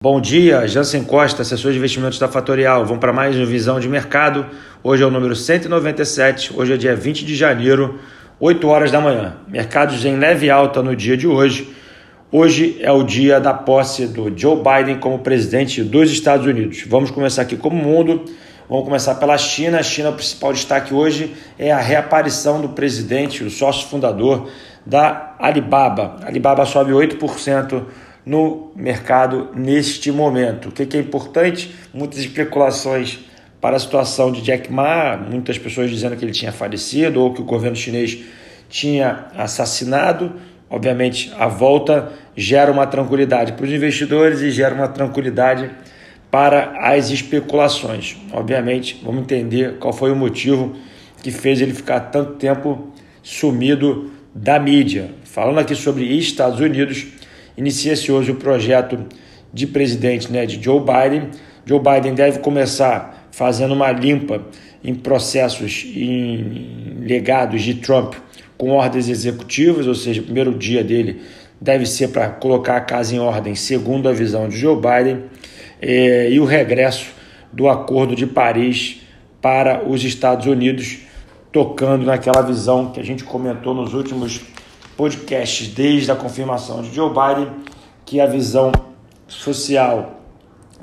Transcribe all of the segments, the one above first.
Bom dia, Jansen Costa, assessor de investimentos da Fatorial. Vamos para mais uma visão de mercado. Hoje é o número 197, hoje é dia 20 de janeiro, 8 horas da manhã. Mercados em leve alta no dia de hoje. Hoje é o dia da posse do Joe Biden como presidente dos Estados Unidos. Vamos começar aqui como mundo. Vamos começar pela China. A China, o principal destaque hoje é a reaparição do presidente, o sócio fundador da Alibaba. A Alibaba sobe 8% no mercado neste momento. O que é importante? Muitas especulações para a situação de Jack Ma, muitas pessoas dizendo que ele tinha falecido ou que o governo chinês tinha assassinado. Obviamente, a volta gera uma tranquilidade para os investidores e gera uma tranquilidade para as especulações. Obviamente, vamos entender qual foi o motivo que fez ele ficar tanto tempo sumido da mídia. Falando aqui sobre Estados Unidos, inicia-se hoje o projeto de presidente né, de Joe Biden. Joe Biden deve começar fazendo uma limpa em processos, em legados de Trump com ordens executivas, ou seja, o primeiro dia dele deve ser para colocar a casa em ordem, segundo a visão de Joe Biden, eh, e o regresso do Acordo de Paris para os Estados Unidos, tocando naquela visão que a gente comentou nos últimos podcasts desde a confirmação de Joe Biden que a visão social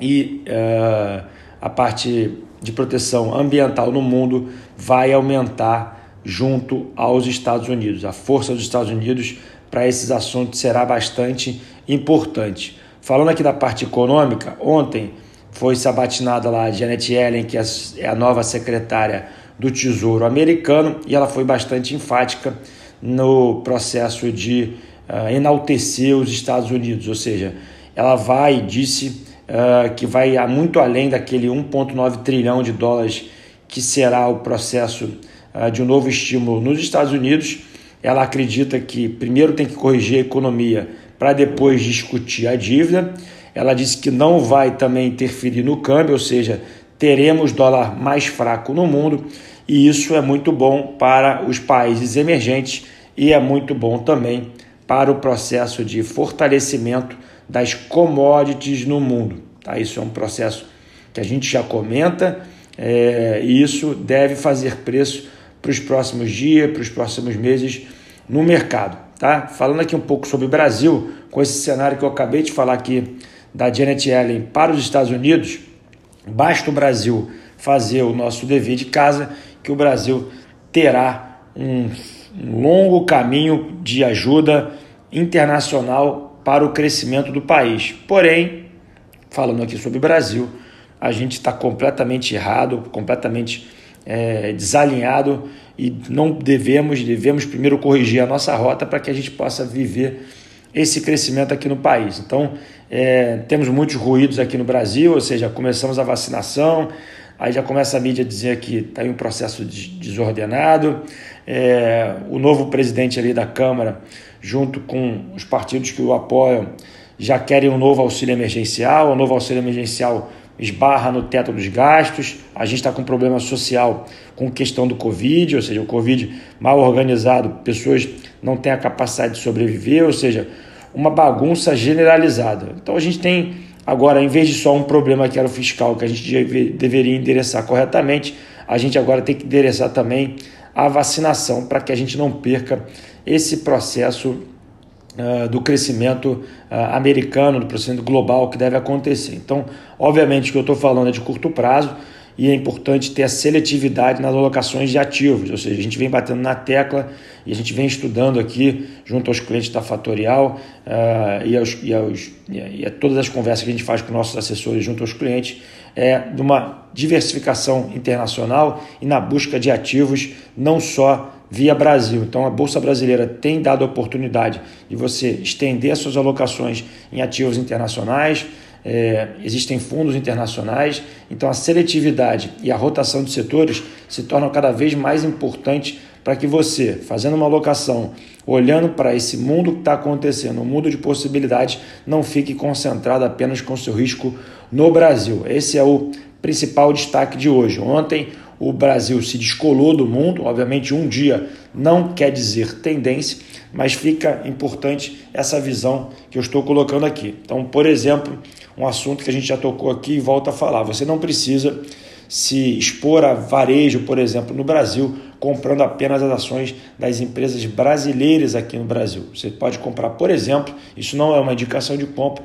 e uh, a parte de proteção ambiental no mundo vai aumentar junto aos Estados Unidos. A força dos Estados Unidos para esses assuntos será bastante importante. Falando aqui da parte econômica, ontem foi sabatinada lá a Janet Yellen, que é a nova secretária do Tesouro americano, e ela foi bastante enfática no processo de uh, enaltecer os Estados Unidos, ou seja, ela vai, disse uh, que vai muito além daquele 1,9 trilhão de dólares que será o processo uh, de um novo estímulo nos Estados Unidos. Ela acredita que primeiro tem que corrigir a economia para depois discutir a dívida. Ela disse que não vai também interferir no câmbio, ou seja, teremos dólar mais fraco no mundo e isso é muito bom para os países emergentes e é muito bom também para o processo de fortalecimento das commodities no mundo. Tá? Isso é um processo que a gente já comenta é, e isso deve fazer preço para os próximos dias, para os próximos meses no mercado. Tá? Falando aqui um pouco sobre o Brasil, com esse cenário que eu acabei de falar aqui da Janet Yellen para os Estados Unidos, basta o Brasil fazer o nosso dever de casa que o Brasil terá um longo caminho de ajuda internacional para o crescimento do país. Porém, falando aqui sobre o Brasil, a gente está completamente errado, completamente é, desalinhado e não devemos, devemos primeiro corrigir a nossa rota para que a gente possa viver esse crescimento aqui no país. Então, é, temos muitos ruídos aqui no Brasil, ou seja, começamos a vacinação, aí já começa a mídia a dizer que está em um processo desordenado, é, o novo presidente ali da Câmara, junto com os partidos que o apoiam, já querem um novo auxílio emergencial, o novo auxílio emergencial esbarra no teto dos gastos, a gente está com problema social com questão do Covid, ou seja, o Covid mal organizado, pessoas não têm a capacidade de sobreviver, ou seja, uma bagunça generalizada. Então a gente tem agora, em vez de só um problema que era o fiscal, que a gente deveria endereçar corretamente, a gente agora tem que endereçar também a vacinação para que a gente não perca esse processo uh, do crescimento uh, americano, do crescimento global que deve acontecer. Então, obviamente, que eu estou falando é de curto prazo e é importante ter a seletividade nas alocações de ativos, ou seja, a gente vem batendo na tecla e a gente vem estudando aqui junto aos clientes da Fatorial uh, e, aos, e, aos, e, a, todas as conversas que a gente faz com nossos assessores junto aos clientes, é de uma diversificação internacional e na busca de ativos não só via Brasil. Então a Bolsa Brasileira tem dado a oportunidade de você estender suas alocações em ativos internacionais, é, existem fundos internacionais, então a seletividade e a rotação de setores se tornam cada vez mais importantes para que você, fazendo uma alocação, olhando para esse mundo que está acontecendo, um mundo de possibilidades, não fique concentrado apenas com seu risco no Brasil. Esse é o principal destaque de hoje. Ontem o Brasil se descolou do mundo, obviamente um dia não quer dizer tendência, mas fica importante essa visão que eu estou colocando aqui. Então, por exemplo, um assunto que a gente já tocou aqui e volta a falar. Você não precisa se expor a varejo, por exemplo, no Brasil, comprando apenas as ações das empresas brasileiras aqui no Brasil. Você pode comprar, por exemplo, isso não é uma indicação de compra,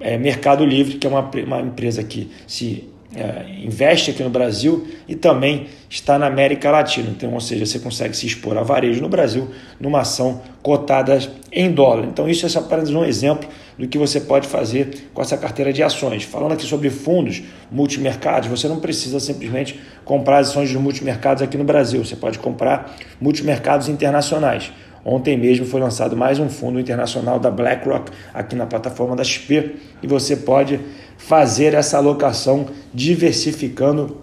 é Mercado Livre, que é uma, uma empresa que se é, investe aqui no Brasil e também está na América Latina. Então, ou seja, você consegue se expor a varejo no Brasil numa ação cotada em dólar. Então, isso é apenas um exemplo do que você pode fazer com essa carteira de ações. Falando aqui sobre fundos multimercados, você não precisa simplesmente comprar ações de multimercados aqui no Brasil. Você pode comprar multimercados internacionais. Ontem mesmo foi lançado mais um fundo internacional da BlackRock aqui na plataforma da XP e você pode fazer essa alocação diversificando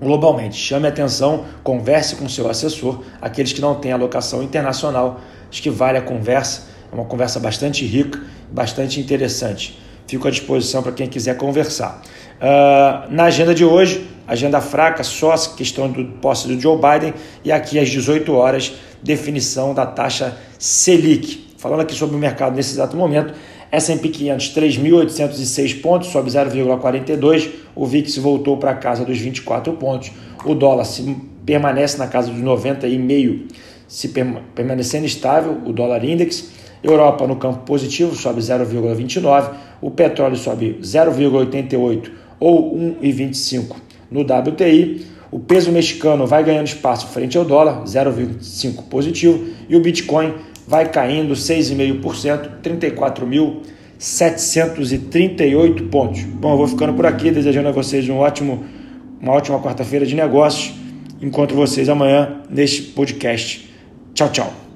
globalmente. Chame atenção, converse com seu assessor, aqueles que não têm alocação internacional, acho que vale a conversa, é uma conversa bastante rica, bastante interessante. Fico à disposição para quem quiser conversar. Uh, na agenda de hoje, agenda fraca, só a questão do posse do Joe Biden e aqui às 18 horas, definição da taxa Selic. Falando aqui sobre o mercado nesse exato momento, S&P 500 3.806 pontos, sobe 0,42. O VIX voltou para casa dos 24 pontos. O dólar se permanece na casa dos 90,5, se permanecendo estável, o dólar index. Europa no campo positivo, sobe 0,29. O petróleo sobe 0,88 ou 1,25 no WTI. O peso mexicano vai ganhando espaço frente ao dólar, 0,5 positivo. E o Bitcoin vai caindo 6,5%, 34.738 pontos. Bom, eu vou ficando por aqui, desejando a vocês um ótimo, uma ótima quarta-feira de negócios. Encontro vocês amanhã neste podcast. Tchau, tchau.